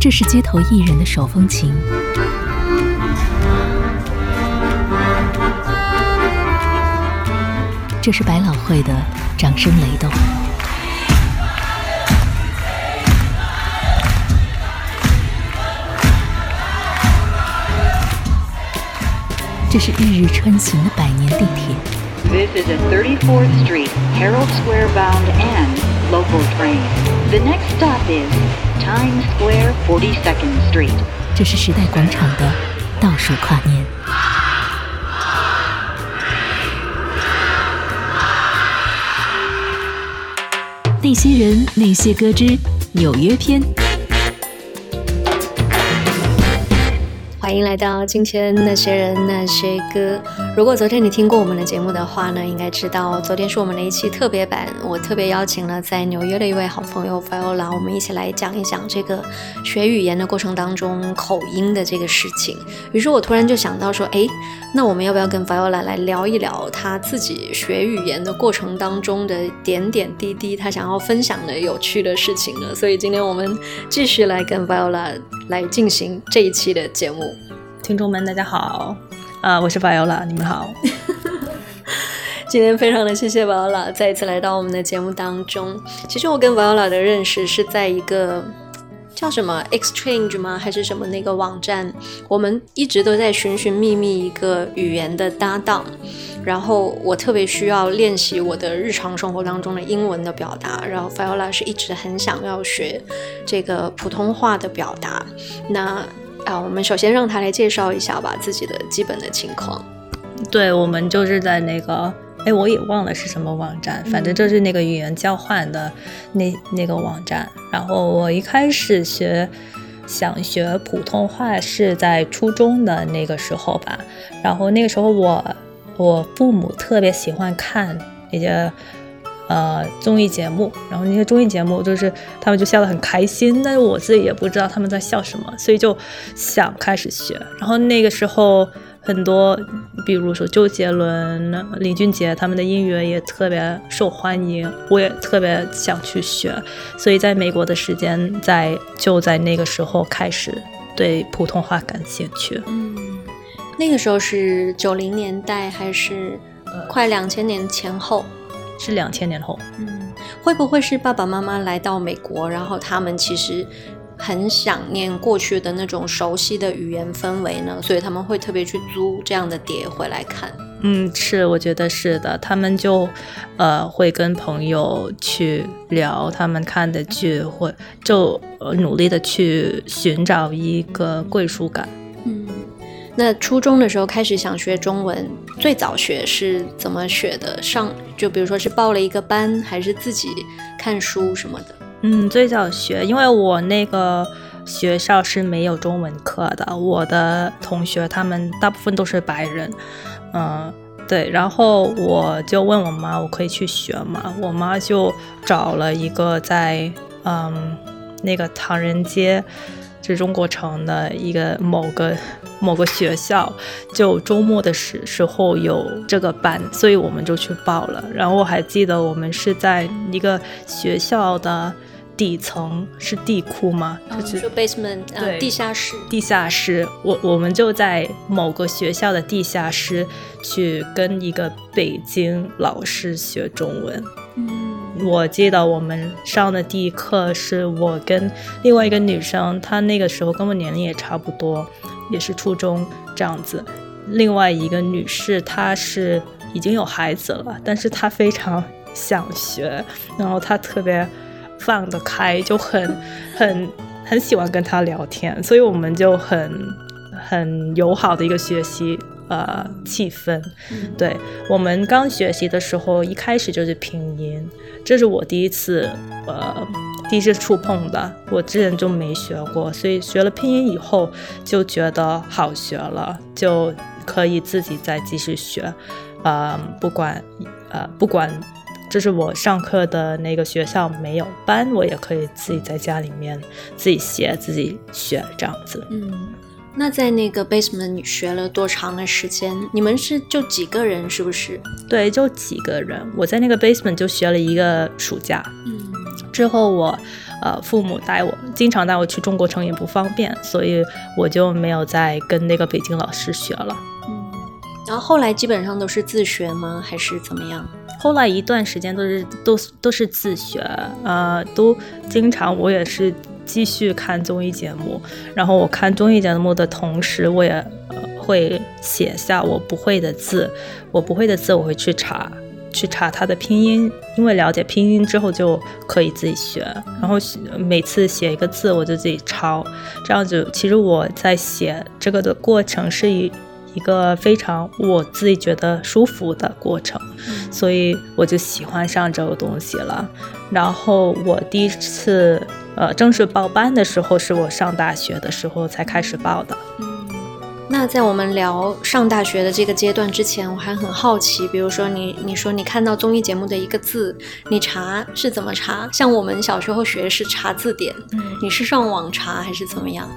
这是街头艺人的手风琴，这是百老汇的掌声雷动，这是日日穿行的百年地铁。This is a 34th Street, Herald Square bound and local train. The next stop is Times Square, 42nd Street. 这是时代广场的倒数跨年。那些人，那些歌之纽约篇。欢迎来到今天那些人那些歌。如果昨天你听过我们的节目的话呢，应该知道昨天是我们的一期特别版。我特别邀请了在纽约的一位好朋友 Viola，我们一起来讲一讲这个学语言的过程当中口音的这个事情。于是我突然就想到说，哎，那我们要不要跟 Viola 来聊一聊他自己学语言的过程当中的点点滴滴，他想要分享的有趣的事情呢？所以今天我们继续来跟 Viola 来进行这一期的节目。听众们，大家好，啊，我是 Viola，你们好。今天非常的谢谢 Viola 再一次来到我们的节目当中。其实我跟 Viola 的认识是在一个叫什么 Exchange 吗？还是什么那个网站？我们一直都在寻寻觅觅一个语言的搭档。然后我特别需要练习我的日常生活当中的英文的表达。然后 Viola 是一直很想要学这个普通话的表达。那啊，我们首先让他来介绍一下吧，自己的基本的情况。对，我们就是在那个，哎，我也忘了是什么网站，反正就是那个语言交换的那那个网站。然后我一开始学想学普通话是在初中的那个时候吧。然后那个时候我我父母特别喜欢看那些。呃，综艺节目，然后那些综艺节目就是他们就笑得很开心，但是我自己也不知道他们在笑什么，所以就想开始学。然后那个时候很多，比如说周杰伦、林俊杰他们的音乐也特别受欢迎，我也特别想去学。所以在美国的时间在就在那个时候开始对普通话感兴趣。嗯，那个时候是九零年代还是快两千年前后？是两千年后，嗯，会不会是爸爸妈妈来到美国，然后他们其实很想念过去的那种熟悉的语言氛围呢？所以他们会特别去租这样的碟回来看。嗯，是，我觉得是的，他们就呃会跟朋友去聊他们看的剧，或就努力的去寻找一个归属感。嗯那初中的时候开始想学中文，最早学是怎么学的？上就比如说是报了一个班，还是自己看书什么的？嗯，最早学，因为我那个学校是没有中文课的，我的同学他们大部分都是白人，嗯，对，然后我就问我妈，我可以去学吗？我妈就找了一个在嗯那个唐人街。是中国城的一个某个某个学校，就周末的时时候有这个班，所以我们就去报了。然后我还记得我们是在一个学校的底层，是地库吗？嗯、就是说 basement，对，地下室。地下室，我我们就在某个学校的地下室去跟一个北京老师学中文。嗯。我记得我们上的第一课是我跟另外一个女生，她那个时候跟我年龄也差不多，也是初中这样子。另外一个女士，她是已经有孩子了，但是她非常想学，然后她特别放得开，就很很很喜欢跟他聊天，所以我们就很很友好的一个学习。呃，气氛，对，我们刚学习的时候，一开始就是拼音，这是我第一次，呃，第一次触碰的，我之前就没学过，所以学了拼音以后就觉得好学了，就可以自己再继续学，呃，不管，呃，不管，这是我上课的那个学校没有班，我也可以自己在家里面自己写自己学这样子，嗯。那在那个 basement 你学了多长的时间？你们是就几个人，是不是？对，就几个人。我在那个 basement 就学了一个暑假。嗯，之后我，呃，父母带我，经常带我去中国城也不方便，所以我就没有再跟那个北京老师学了。嗯，然后后来基本上都是自学吗？还是怎么样？后来一段时间都是都都是自学，呃，都经常我也是继续看综艺节目，然后我看综艺节目的同时，我也，会写下我不会的字，我不会的字我会去查。去查它的拼音，因为了解拼音之后就可以自己学。然后每次写一个字，我就自己抄，这样子。其实我在写这个的过程是一一个非常我自己觉得舒服的过程，所以我就喜欢上这个东西了。然后我第一次呃正式报班的时候，是我上大学的时候才开始报的。嗯那在我们聊上大学的这个阶段之前，我还很好奇，比如说你你说你看到综艺节目的一个字，你查是怎么查？像我们小时候学的是查字典，嗯，你是上网查还是怎么样？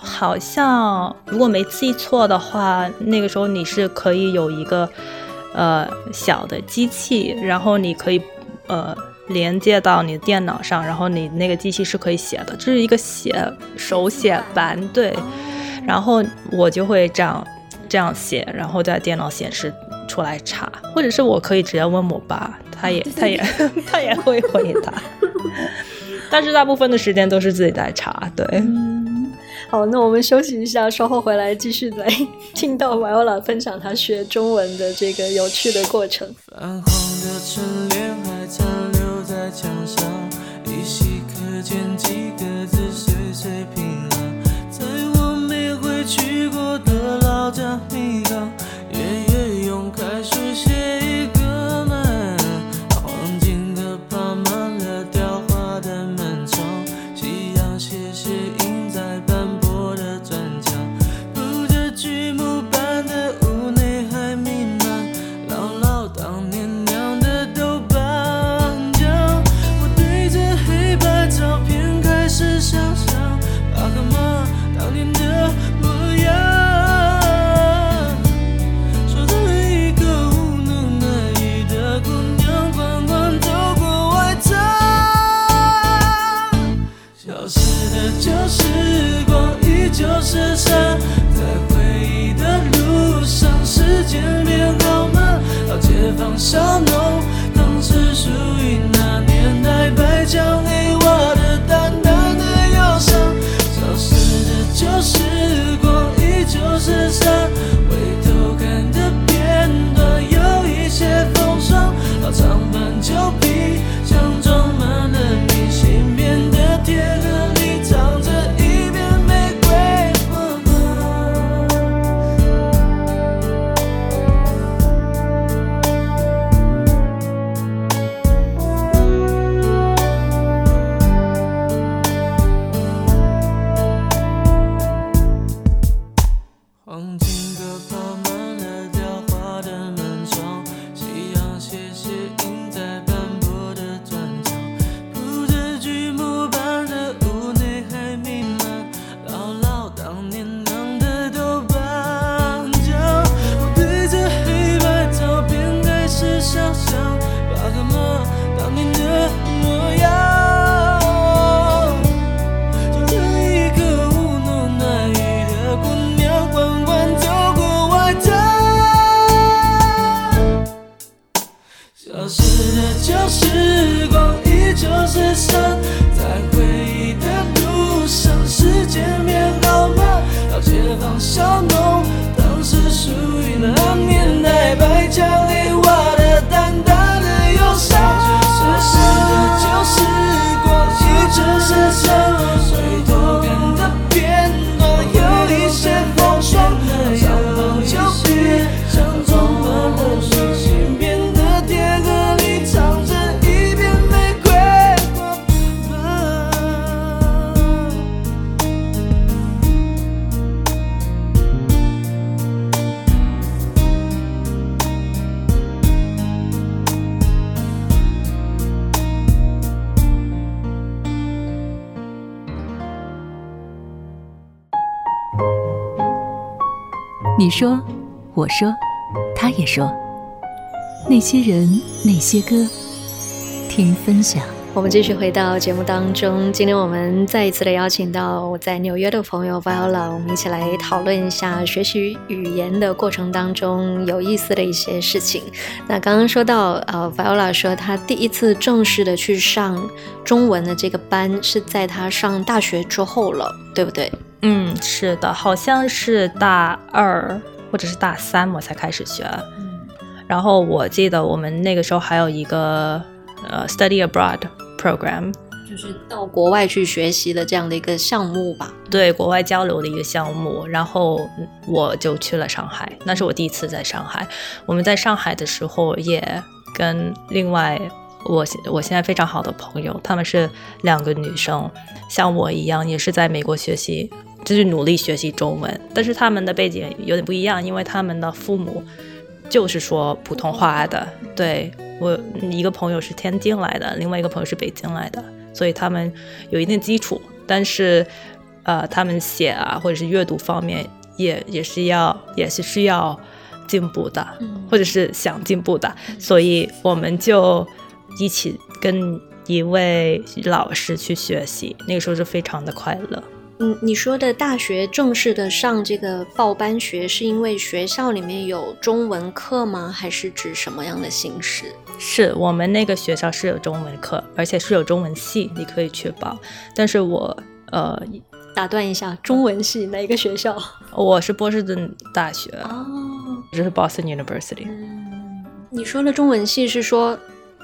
好像如果没记错的话，那个时候你是可以有一个呃小的机器，然后你可以呃连接到你的电脑上，然后你那个机器是可以写的，这是一个写手写版，对。然后我就会这样这样写，然后在电脑显示出来查，或者是我可以直接问我爸，他也他也 他也会回答，但是大部分的时间都是自己在查。对，嗯，好，那我们休息一下，稍后回来继续来 听到 Viola 分享他学中文的这个有趣的过程。泛黄的春联还残留在墙上，依稀可见几个字岁岁平安，在我没回去过的老家小农，当时属于那年代，白墙 just 你说，我说，他也说，那些人，那些歌，听分享。我们继续回到节目当中。今天我们再一次的邀请到我在纽约的朋友 Viola，我们一起来讨论一下学习语言的过程当中有意思的一些事情。那刚刚说到，呃，Viola 说她第一次正式的去上中文的这个班是在她上大学之后了，对不对？嗯，是的，好像是大二或者是大三我才开始学。嗯，然后我记得我们那个时候还有一个呃 study abroad program，就是到国外去学习的这样的一个项目吧。对，国外交流的一个项目。然后我就去了上海，那是我第一次在上海。我们在上海的时候也跟另外我我现在非常好的朋友，他们是两个女生，像我一样也是在美国学习。就是努力学习中文，但是他们的背景有点不一样，因为他们的父母就是说普通话的。对，我一个朋友是天津来的，另外一个朋友是北京来的，所以他们有一定基础，但是呃，他们写啊或者是阅读方面也也是要也是需要进步的，或者是想进步的，所以我们就一起跟一位老师去学习，那个时候是非常的快乐。嗯，你说的大学正式的上这个报班学，是因为学校里面有中文课吗？还是指什么样的形式？是我们那个学校是有中文课，而且是有中文系，你可以去报。但是我呃，打断一下，中文系哪个学校？我是波士顿大学哦，这是 Boston University。嗯，你说的中文系是说？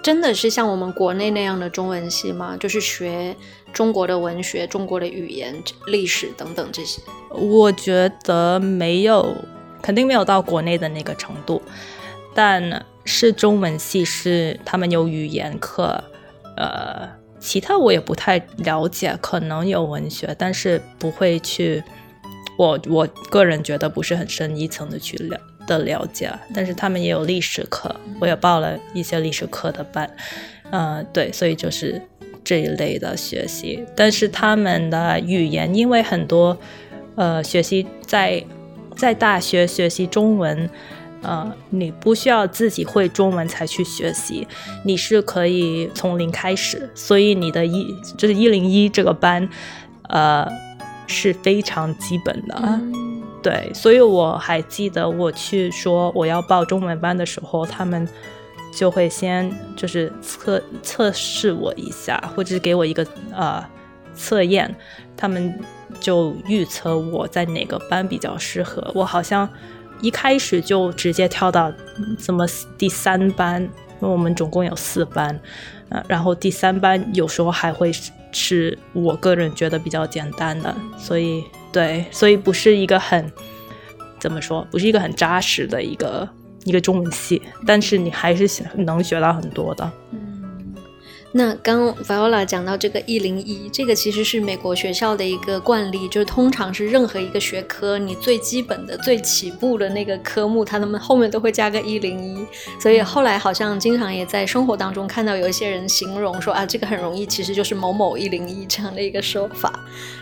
真的是像我们国内那样的中文系吗？就是学中国的文学、中国的语言、历史等等这些。我觉得没有，肯定没有到国内的那个程度。但是中文系是他们有语言课，呃，其他我也不太了解，可能有文学，但是不会去。我我个人觉得不是很深一层的去了。的了解，但是他们也有历史课，我也报了一些历史课的班，嗯、呃，对，所以就是这一类的学习。但是他们的语言，因为很多，呃，学习在在大学学习中文，呃，你不需要自己会中文才去学习，你是可以从零开始，所以你的一就是一零一这个班，呃，是非常基本的。嗯对，所以我还记得我去说我要报中文班的时候，他们就会先就是测测试我一下，或者是给我一个呃测验，他们就预测我在哪个班比较适合。我好像一开始就直接跳到怎么第三班，因为我们总共有四班，呃，然后第三班有时候还会是我个人觉得比较简单的，所以。对，所以不是一个很怎么说，不是一个很扎实的一个一个中文系，但是你还是能学到很多的。那刚 Viola 讲到这个一零一，这个其实是美国学校的一个惯例，就是通常是任何一个学科，你最基本的、最起步的那个科目，他们后面都会加个一零一。所以后来好像经常也在生活当中看到有一些人形容说啊，这个很容易，其实就是某某一零一这样的一个说法。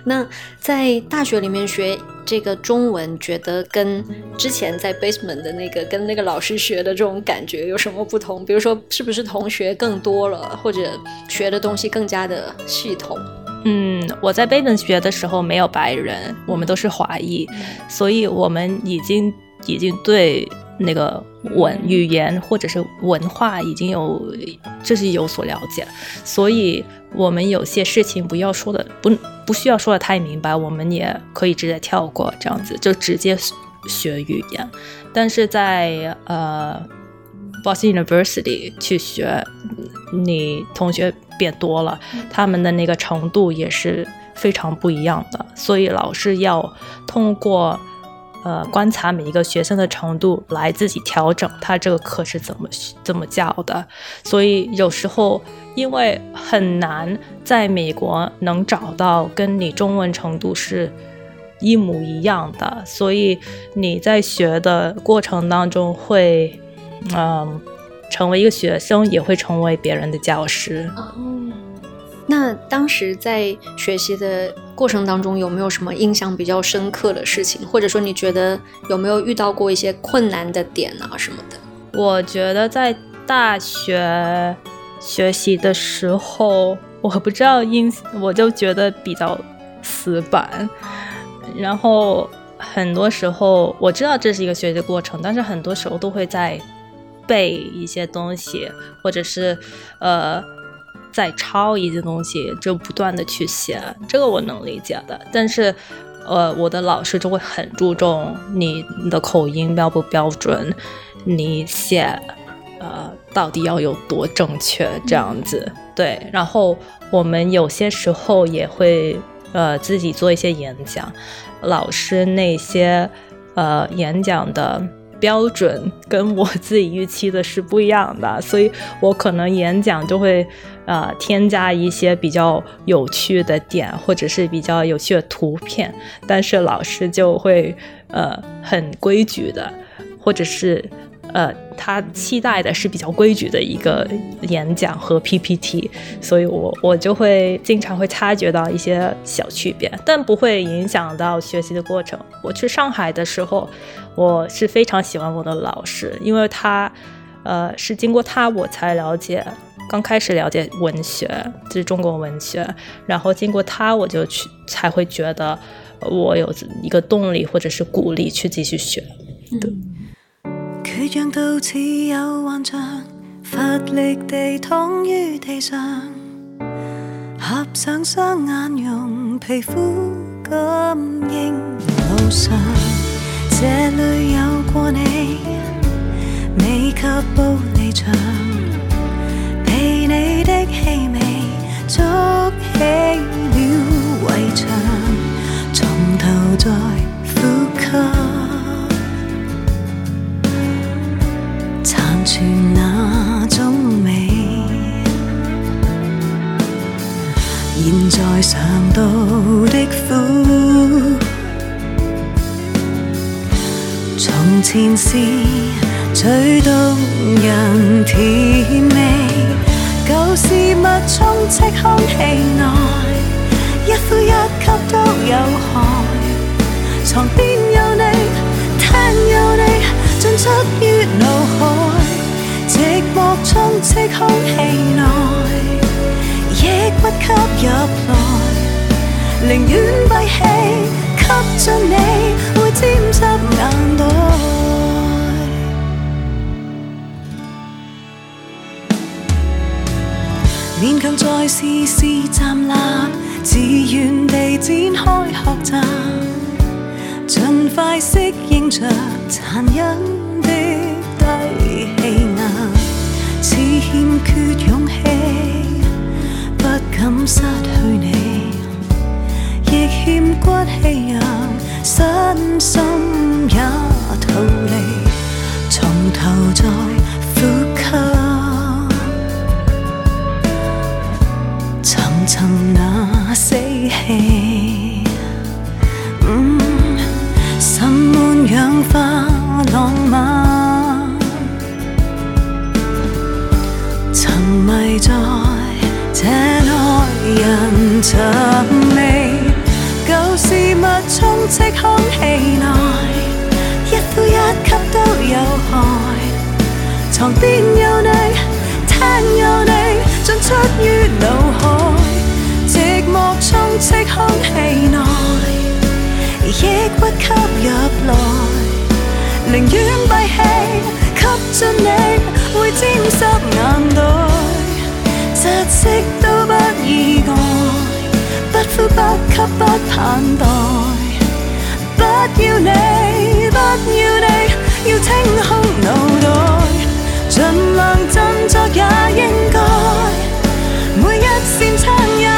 那在大学里面学这个中文，觉得跟之前在 basement 的那个跟那个老师学的这种感觉有什么不同？比如说，是不是同学更多了，或者学的东西更加的系统？嗯，我在 basement 学的时候没有白人，我们都是华裔，嗯、所以我们已经已经对那个文语言或者是文化已经有就是有所了解，所以我们有些事情不要说的不不需要说的太明白，我们也可以直接跳过，这样子就直接学语言。但是在呃 Boston University 去学，你同学变多了，他们的那个程度也是非常不一样的，所以老师要通过。呃，观察每一个学生的程度来自己调整他这个课是怎么怎么教的，所以有时候因为很难在美国能找到跟你中文程度是一模一样的，所以你在学的过程当中会，嗯、呃，成为一个学生，也会成为别人的教师。哦那当时在学习的过程当中，有没有什么印象比较深刻的事情？或者说，你觉得有没有遇到过一些困难的点啊什么的？我觉得在大学学习的时候，我不知道因，我就觉得比较死板，然后很多时候我知道这是一个学习的过程，但是很多时候都会在背一些东西，或者是呃在抄一些东西，就不断的去写，这个我能理解的。但是呃，我的老师就会很注重你的口音标不标准，你写。呃，到底要有多正确？这样子，对。然后我们有些时候也会呃自己做一些演讲，老师那些呃演讲的标准跟我自己预期的是不一样的，所以我可能演讲就会呃添加一些比较有趣的点，或者是比较有趣的图片，但是老师就会呃很规矩的，或者是。呃，他期待的是比较规矩的一个演讲和 PPT，所以我我就会经常会察觉到一些小区别，但不会影响到学习的过程。我去上海的时候，我是非常喜欢我的老师，因为他，呃，是经过他我才了解，刚开始了解文学，就是中国文学，然后经过他我就去才会觉得我有一个动力或者是鼓励去继续学，对。嗯缺氧到似有幻象，乏力地躺于地上，合上双眼用皮肤感应路上，这里有过你，未及步离场，被你的气味筑起了围墙，从头再呼吸。残存那种美，现在尝到的苦，从前是最动人甜味，旧事物充斥空气内，一呼一吸都有害，床边有你，厅有你。进出于脑海，寂寞充斥空气内，抑郁吸入来，宁愿闭气吸进你，会沾湿眼袋。勉强再试试站立，自愿地展开学习，尽快适应着残忍。欠缺勇气，不敢失去你，亦欠骨气让身心也逃离，从头再呼吸，寻寻那死气，嗯，渗满氧化浪在这内人寻味，旧事物充斥空气内，一呼一吸都有害。床边有你，厅有你，进出于脑海，寂寞充斥空气内，抑郁吸入来，宁愿闭气吸进你，会沾湿眼袋。窒息都不意外，不呼不吸不盼待，不要你，不要你，要清空脑袋，尽量振作也应该，每一扇窗也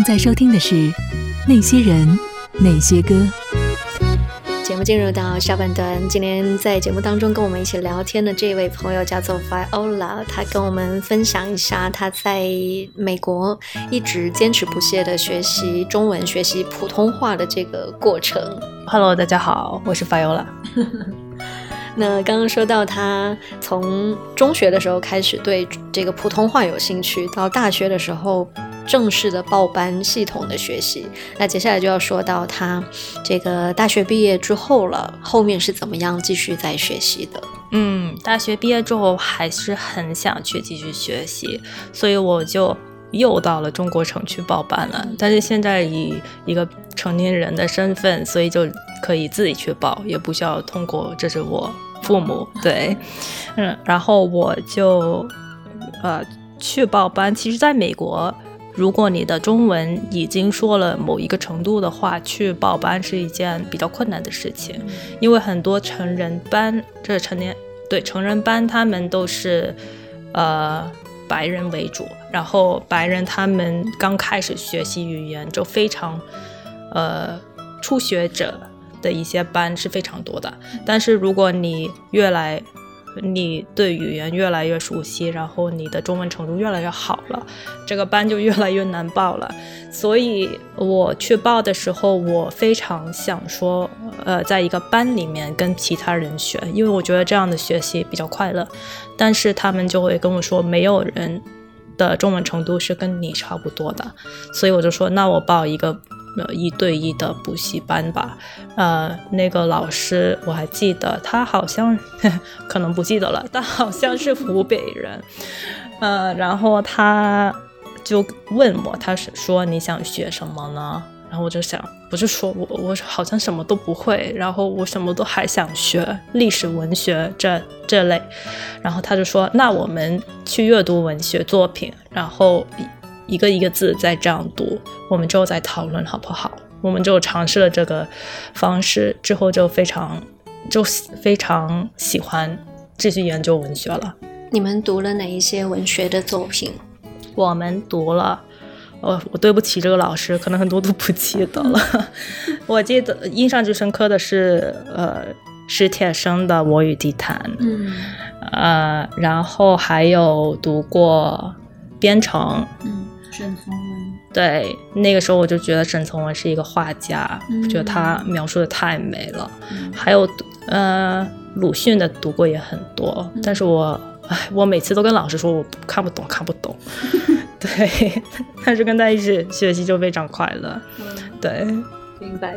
正在收听的是《那些人，那些歌》。节目进入到下半段，今天在节目当中跟我们一起聊天的这位朋友叫做 Viola，他跟我们分享一下他在美国一直坚持不懈的学习中文、学习普通话的这个过程。Hello，大家好，我是 Viola。那刚刚说到他从中学的时候开始对这个普通话有兴趣，到大学的时候正式的报班系统的学习。那接下来就要说到他这个大学毕业之后了，后面是怎么样继续在学习的？嗯，大学毕业之后还是很想去继续学习，所以我就又到了中国城去报班了。但是现在以一个成年人的身份，所以就可以自己去报，也不需要通过，这是我父母对，嗯，然后我就呃去报班。其实，在美国，如果你的中文已经说了某一个程度的话，去报班是一件比较困难的事情，因为很多成人班。这成年对成人班，他们都是呃白人为主，然后白人他们刚开始学习语言就非常呃初学者的一些班是非常多的，但是如果你越来你对语言越来越熟悉，然后你的中文程度越来越好了，这个班就越来越难报了。所以我去报的时候，我非常想说，呃，在一个班里面跟其他人学，因为我觉得这样的学习比较快乐。但是他们就会跟我说，没有人的中文程度是跟你差不多的，所以我就说，那我报一个。呃，一对一的补习班吧，呃，那个老师我还记得，他好像 可能不记得了，但好像是湖北人，呃，然后他就问我，他是说你想学什么呢？然后我就想，不是说我我好像什么都不会，然后我什么都还想学历史文学这这类，然后他就说，那我们去阅读文学作品，然后。一个一个字再这样读，我们之后再讨论好不好？我们就尝试了这个方式，之后就非常就非常喜欢继续研究文学了。你们读了哪一些文学的作品？我们读了，呃，我对不起这个老师，可能很多都不记得了。我记得印象最深刻的是，呃，史铁生的《我与地坛》，嗯，呃，然后还有读过《编程》，嗯。沈从文，对，那个时候我就觉得沈从文是一个画家，嗯、觉得他描述的太美了。嗯、还有，呃，鲁迅的读过也很多，嗯、但是我，哎，我每次都跟老师说我看不懂，看不懂。对，但是跟他一起学习就非常快乐。嗯、对，明白。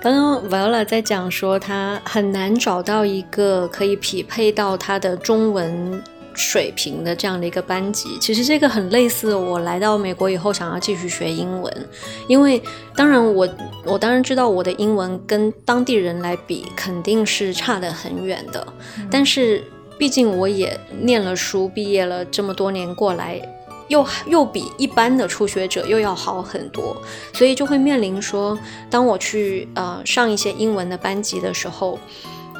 刚刚 Viola 在讲说，他很难找到一个可以匹配到他的中文。水平的这样的一个班级，其实这个很类似我来到美国以后想要继续学英文，因为当然我我当然知道我的英文跟当地人来比肯定是差得很远的，嗯、但是毕竟我也念了书，毕业了这么多年过来，又又比一般的初学者又要好很多，所以就会面临说，当我去呃上一些英文的班级的时候。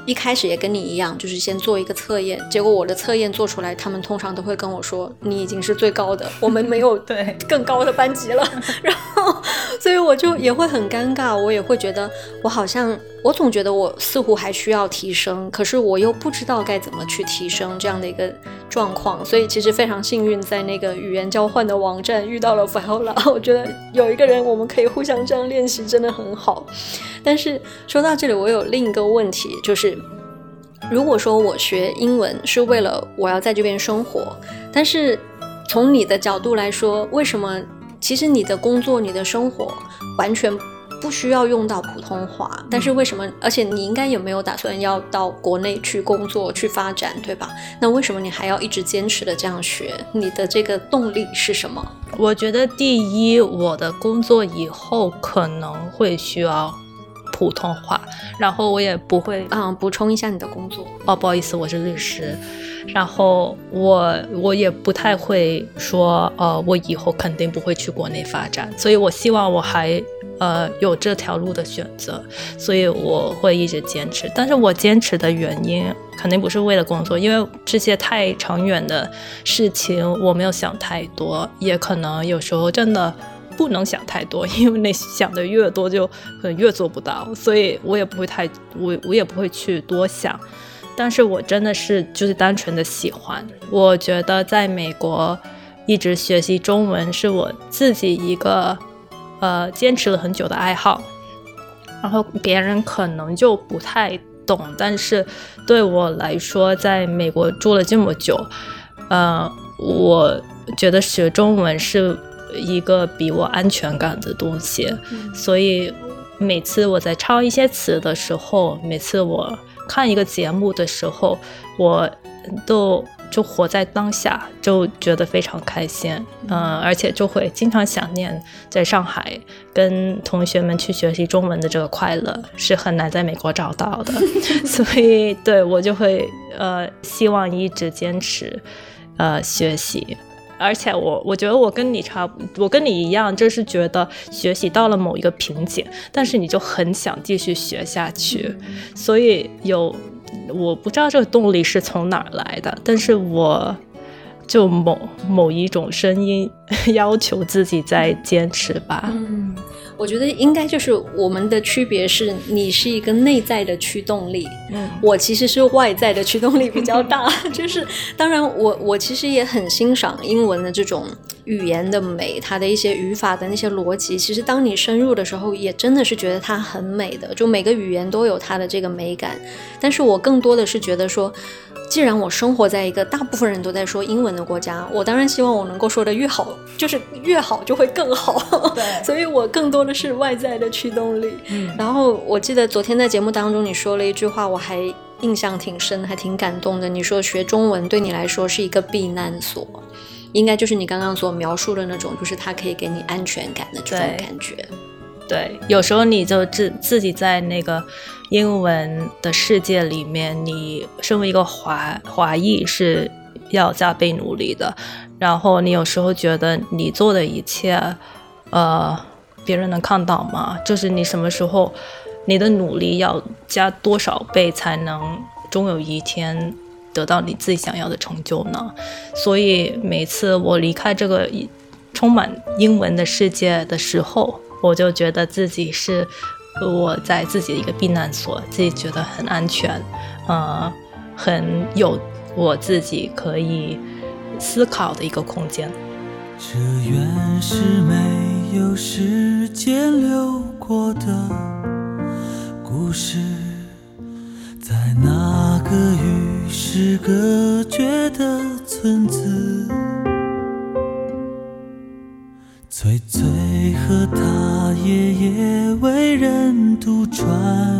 一开始也跟你一样，就是先做一个测验，结果我的测验做出来，他们通常都会跟我说，你已经是最高的，我们没有 对更高的班级了。然后，所以我就也会很尴尬，我也会觉得我好像。我总觉得我似乎还需要提升，可是我又不知道该怎么去提升这样的一个状况，所以其实非常幸运，在那个语言交换的网站遇到了 Viola。我觉得有一个人我们可以互相这样练习，真的很好。但是说到这里，我有另一个问题，就是如果说我学英文是为了我要在这边生活，但是从你的角度来说，为什么其实你的工作、你的生活完全？不需要用到普通话，但是为什么？而且你应该也没有打算要到国内去工作、去发展，对吧？那为什么你还要一直坚持的这样学？你的这个动力是什么？我觉得第一，我的工作以后可能会需要普通话，然后我也不会啊、嗯。补充一下你的工作哦，不好意思，我是律师，然后我我也不太会说，呃，我以后肯定不会去国内发展，所以我希望我还。呃，有这条路的选择，所以我会一直坚持。但是我坚持的原因肯定不是为了工作，因为这些太长远的事情我没有想太多，也可能有时候真的不能想太多，因为你想的越多就可能越做不到，所以我也不会太我我也不会去多想。但是我真的是就是单纯的喜欢，我觉得在美国一直学习中文是我自己一个。呃，坚持了很久的爱好，然后别人可能就不太懂。但是对我来说，在美国住了这么久，呃，我觉得学中文是一个比我安全感的东西。嗯、所以每次我在抄一些词的时候，每次我看一个节目的时候，我都。就活在当下，就觉得非常开心，嗯、呃，而且就会经常想念在上海跟同学们去学习中文的这个快乐，是很难在美国找到的，所以对我就会呃希望一直坚持呃学习，而且我我觉得我跟你差不，我跟你一样，就是觉得学习到了某一个瓶颈，但是你就很想继续学下去，所以有。我不知道这个动力是从哪儿来的，但是我就某某一种声音 要求自己再坚持吧。嗯，我觉得应该就是我们的区别是，你是一个内在的驱动力，嗯，我其实是外在的驱动力比较大。就是当然我，我我其实也很欣赏英文的这种语言的美，它的一些语法的那些逻辑。其实当你深入的时候，也真的是觉得它很美的。就每个语言都有它的这个美感，但是我更多的是觉得说。既然我生活在一个大部分人都在说英文的国家，我当然希望我能够说的越好，就是越好就会更好。对，所以我更多的是外在的驱动力。嗯，然后我记得昨天在节目当中你说了一句话，我还印象挺深，还挺感动的。你说学中文对你来说是一个避难所，应该就是你刚刚所描述的那种，就是它可以给你安全感的这种感觉。对，有时候你就自自己在那个英文的世界里面，你身为一个华华裔是要加倍努力的。然后你有时候觉得你做的一切，呃，别人能看到吗？就是你什么时候你的努力要加多少倍才能终有一天得到你自己想要的成就呢？所以每次我离开这个充满英文的世界的时候，我就觉得自己是我在自己的一个避难所，自己觉得很安全，呃，很有我自己可以思考的一个空间。这原是没有时间流过的故事，在那个与世隔绝的村子。船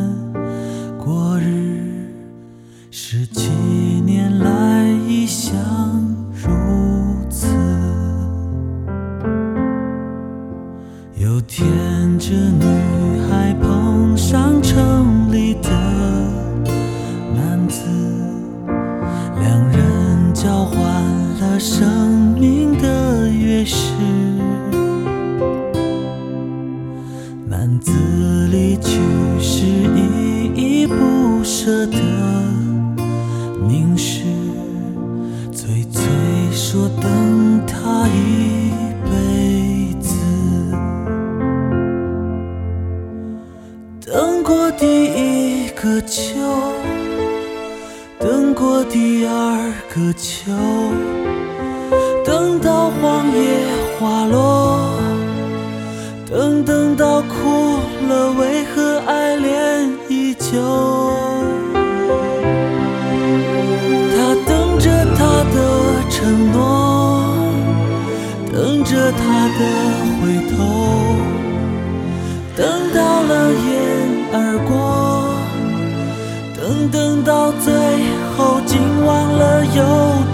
有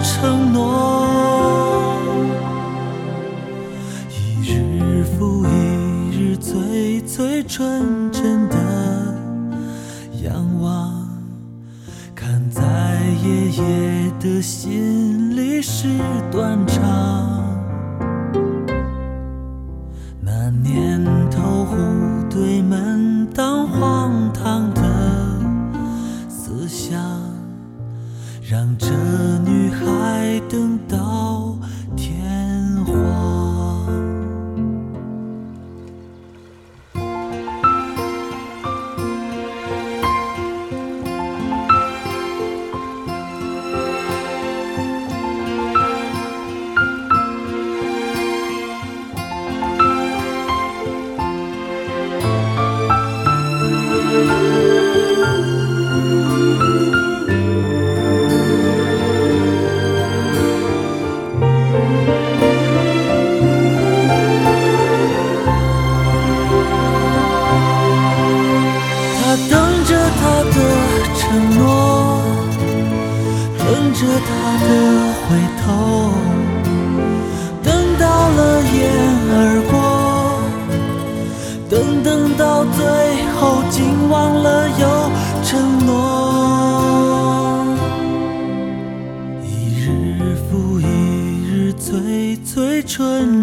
承诺。一日复一日，最最纯真的仰望，看在爷爷的心里是断肠。着他的回头，等到了雁儿过，等等到最后竟忘了有承诺。一日复一日，最最纯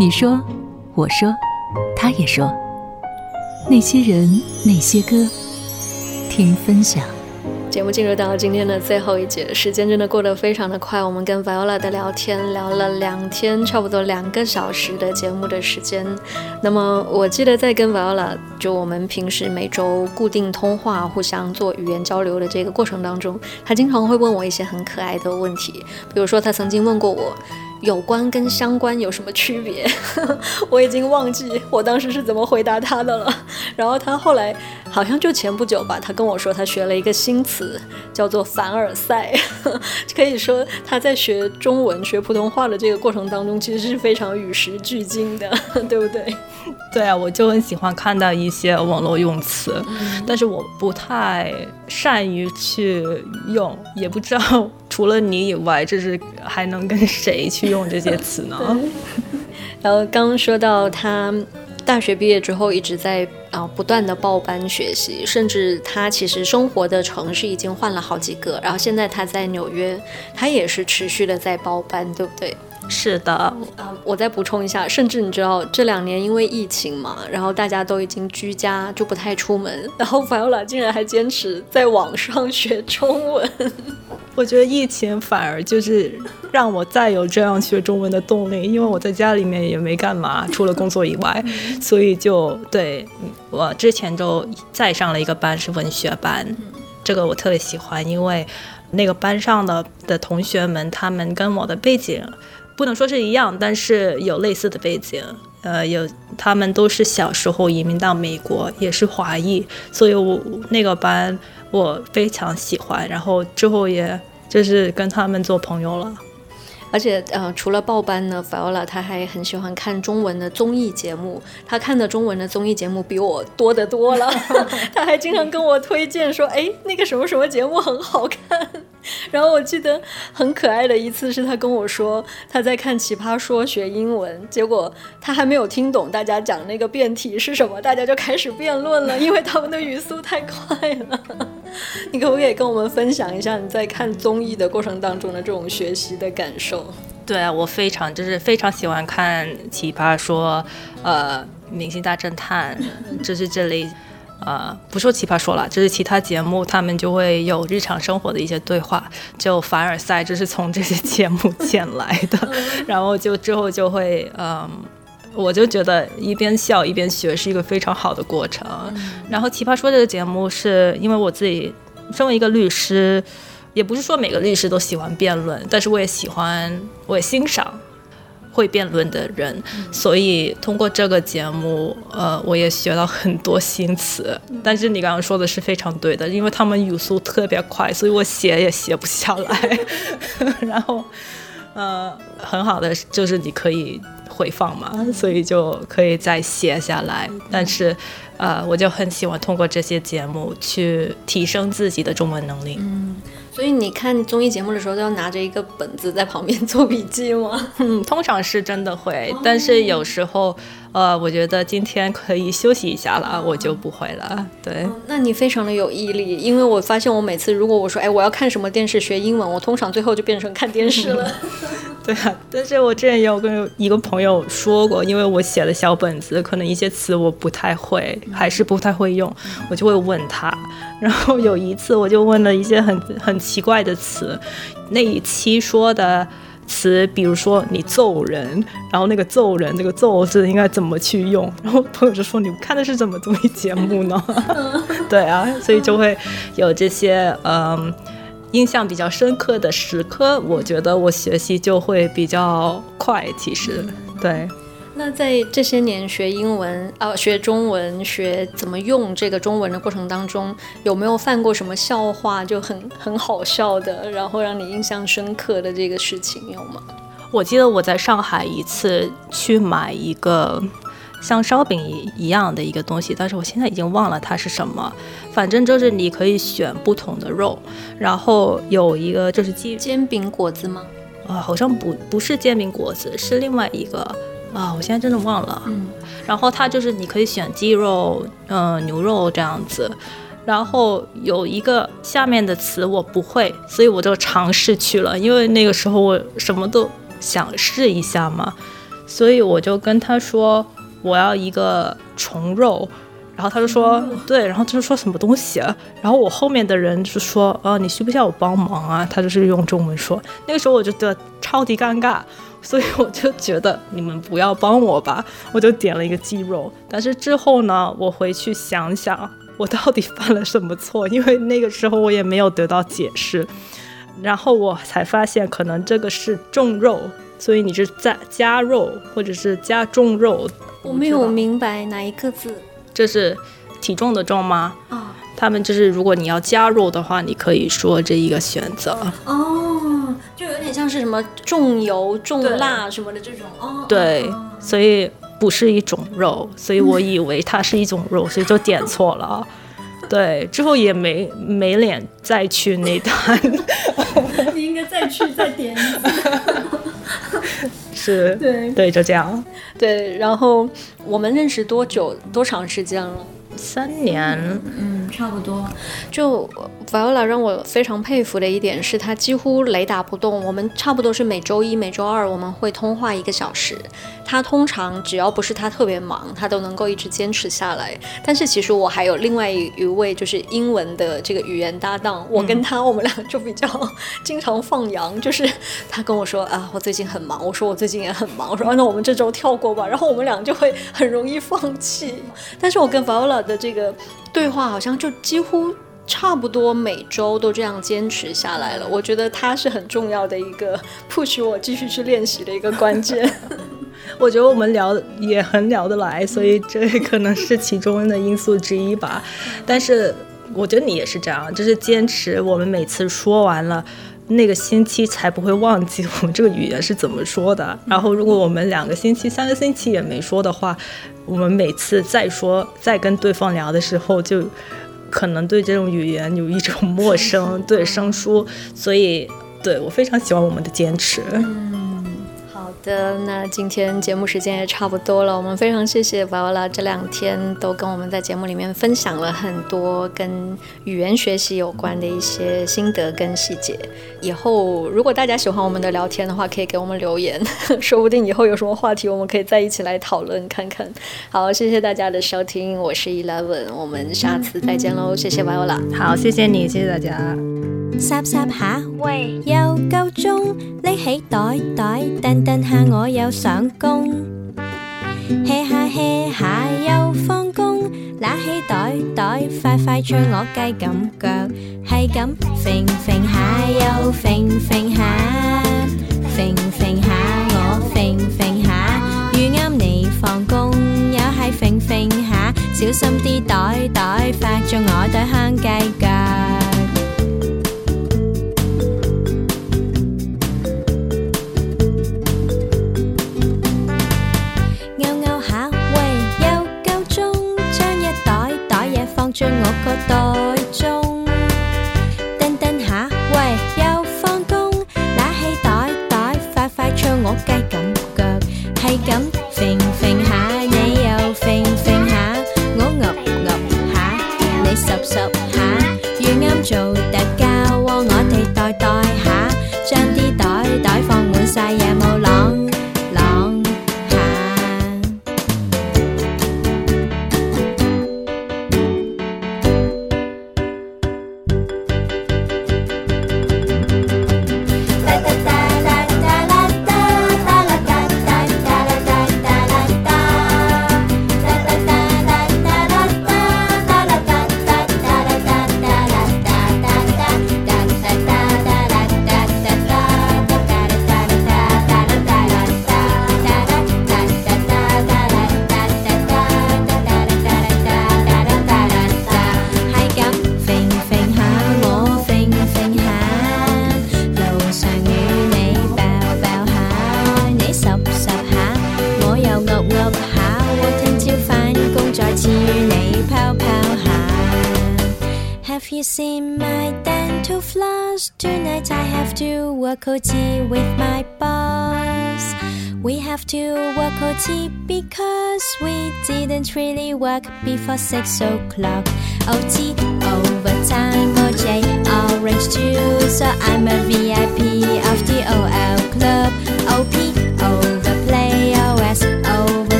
你说，我说，他也说，那些人，那些歌，听分享。节目进入到今天的最后一节，时间真的过得非常的快。我们跟 Viola 的聊天聊了两天，差不多两个小时的节目的时间。那么我记得在跟 Viola 就我们平时每周固定通话、互相做语言交流的这个过程当中，他经常会问我一些很可爱的问题，比如说他曾经问过我。有关跟相关有什么区别？我已经忘记我当时是怎么回答他的了。然后他后来好像就前不久吧，他跟我说他学了一个新词，叫做凡尔赛。可以说他在学中文、学普通话的这个过程当中，其实是非常与时俱进的，对不对？对啊，我就很喜欢看到一些网络用词，嗯、但是我不太善于去用，也不知道。除了你以外，这是还能跟谁去用这些词呢？然后刚刚说到他大学毕业之后一直在啊、呃、不断的报班学习，甚至他其实生活的城市已经换了好几个，然后现在他在纽约，他也是持续的在报班，对不对？是的，啊，我再补充一下，甚至你知道这两年因为疫情嘛，然后大家都已经居家，就不太出门，然后 Viola 竟然还坚持在网上学中文。我觉得疫情反而就是让我再有这样学中文的动力，因为我在家里面也没干嘛，除了工作以外，所以就对我之前就再上了一个班，是文学班，这个我特别喜欢，因为那个班上的的同学们，他们跟我的背景。不能说是一样，但是有类似的背景，呃，有他们都是小时候移民到美国，也是华裔，所以我那个班我非常喜欢，然后之后也就是跟他们做朋友了。而且，呃，除了报班呢，Viola 她还很喜欢看中文的综艺节目。她看的中文的综艺节目比我多得多了。她还经常跟我推荐说：“哎，那个什么什么节目很好看。” 然后我记得很可爱的一次是她跟我说她在看《奇葩说》学英文，结果她还没有听懂大家讲那个辩题是什么，大家就开始辩论了，因为他们的语速太快了。你可不可以跟我们分享一下你在看综艺的过程当中的这种学习的感受？对啊，我非常就是非常喜欢看《奇葩说》，呃，《明星大侦探》，就是这类，呃，不说《奇葩说》了，就是其他节目，他们就会有日常生活的一些对话，就凡尔赛就是从这些节目捡来的，然后就之后就会，嗯、呃，我就觉得一边笑一边学是一个非常好的过程。然后《奇葩说》这个节目是因为我自己身为一个律师。也不是说每个律师都喜欢辩论，但是我也喜欢，我也欣赏会辩论的人，所以通过这个节目，呃，我也学到很多新词。但是你刚刚说的是非常对的，因为他们语速特别快，所以我写也写不下来。然后，呃，很好的就是你可以回放嘛，所以就可以再写下来。但是，呃，我就很喜欢通过这些节目去提升自己的中文能力。嗯所以你看综艺节目的时候，都要拿着一个本子在旁边做笔记吗？嗯，通常是真的会，但是有时候，呃，我觉得今天可以休息一下了，我就不会了。对，哦，那你非常的有毅力，因为我发现我每次如果我说，哎，我要看什么电视学英文，我通常最后就变成看电视了。对啊，但是我之前也有跟一个朋友说过，因为我写的小本子，可能一些词我不太会，还是不太会用，我就会问他。然后有一次我就问了一些很很奇怪的词，那一期说的词，比如说你揍人，然后那个揍人那个揍字应该怎么去用？然后朋友就说，你看的是什么综艺节目呢？对啊，所以就会有这些嗯。印象比较深刻的时刻，我觉得我学习就会比较快。其实，对。那在这些年学英文啊、呃，学中文，学怎么用这个中文的过程当中，有没有犯过什么笑话，就很很好笑的，然后让你印象深刻的这个事情有吗？我记得我在上海一次去买一个。像烧饼一样的一个东西，但是我现在已经忘了它是什么。反正就是你可以选不同的肉，然后有一个就是煎煎饼果子吗？啊，好像不不是煎饼果子，是另外一个啊，我现在真的忘了。嗯，然后它就是你可以选鸡肉、嗯、呃、牛肉这样子。然后有一个下面的词我不会，所以我就尝试去了，因为那个时候我什么都想试一下嘛，所以我就跟他说。我要一个虫肉，然后他就说对，然后他就说什么东西啊？然后我后面的人就说，呃，你需不需要我帮忙啊？他就是用中文说。那个时候我就觉得超级尴尬，所以我就觉得你们不要帮我吧，我就点了一个鸡肉。但是之后呢，我回去想想，我到底犯了什么错？因为那个时候我也没有得到解释，然后我才发现可能这个是重肉，所以你是在加肉或者是加重肉。我没有明白哪一个字，这是体重的重吗？他们就是如果你要加肉的话，你可以说这一个选择。哦，就有点像是什么重油、重辣什么的这种。哦，对，哦、所以不是一种肉，所以我以为它是一种肉，所以就点错了。对，之后也没没脸再去那摊。你应该再去再点一次。是对对，就这样。对，然后我们认识多久？多长时间了？三年，嗯，差不多。就 Viola 让我非常佩服的一点是，他几乎雷打不动。我们差不多是每周一、每周二我们会通话一个小时。他通常只要不是他特别忙，他都能够一直坚持下来。但是其实我还有另外一位就是英文的这个语言搭档，我跟他我们俩就比较经常放羊。就是他跟我说啊，我最近很忙，我说我最近也很忙，我说啊，那我们这周跳过吧。然后我们俩就会很容易放弃。但是我跟 Viola 的这个对话好像就几乎差不多每周都这样坚持下来了。我觉得它是很重要的一个 push 我继续去练习的一个关键。我觉得我们聊也很聊得来，所以这可能是其中的因素之一吧。但是我觉得你也是这样，就是坚持。我们每次说完了，那个星期才不会忘记我们这个语言是怎么说的。然后如果我们两个星期、三个星期也没说的话，我们每次再说、再跟对方聊的时候，就可能对这种语言有一种陌生、对生疏，所以对我非常喜欢我们的坚持。的那今天节目时间也差不多了，我们非常谢谢 Viola 这两天都跟我们在节目里面分享了很多跟语言学习有关的一些心得跟细节。以后如果大家喜欢我们的聊天的话，可以给我们留言，说不定以后有什么话题，我们可以再一起来讨论看看。好，谢谢大家的收听，我是 Eleven，我们下次再见喽，谢谢 Viola。好，谢谢你，谢谢大家。霎霎下，喂，又够钟，拎起袋袋，噔噔下我又上工，hea 下 hea 下又放工，拿起袋袋，快快脆我鸡咁脚，系咁揈揈下又揈揈下，揈揈下我揈揈下，遇啱你放工又系揈揈下，小心啲袋袋，发中我对香鸡 OT with my boss. We have to work OT because we didn't really work before six o'clock. OT, overtime, OJ, orange juice. So I'm a VIP of the OL club.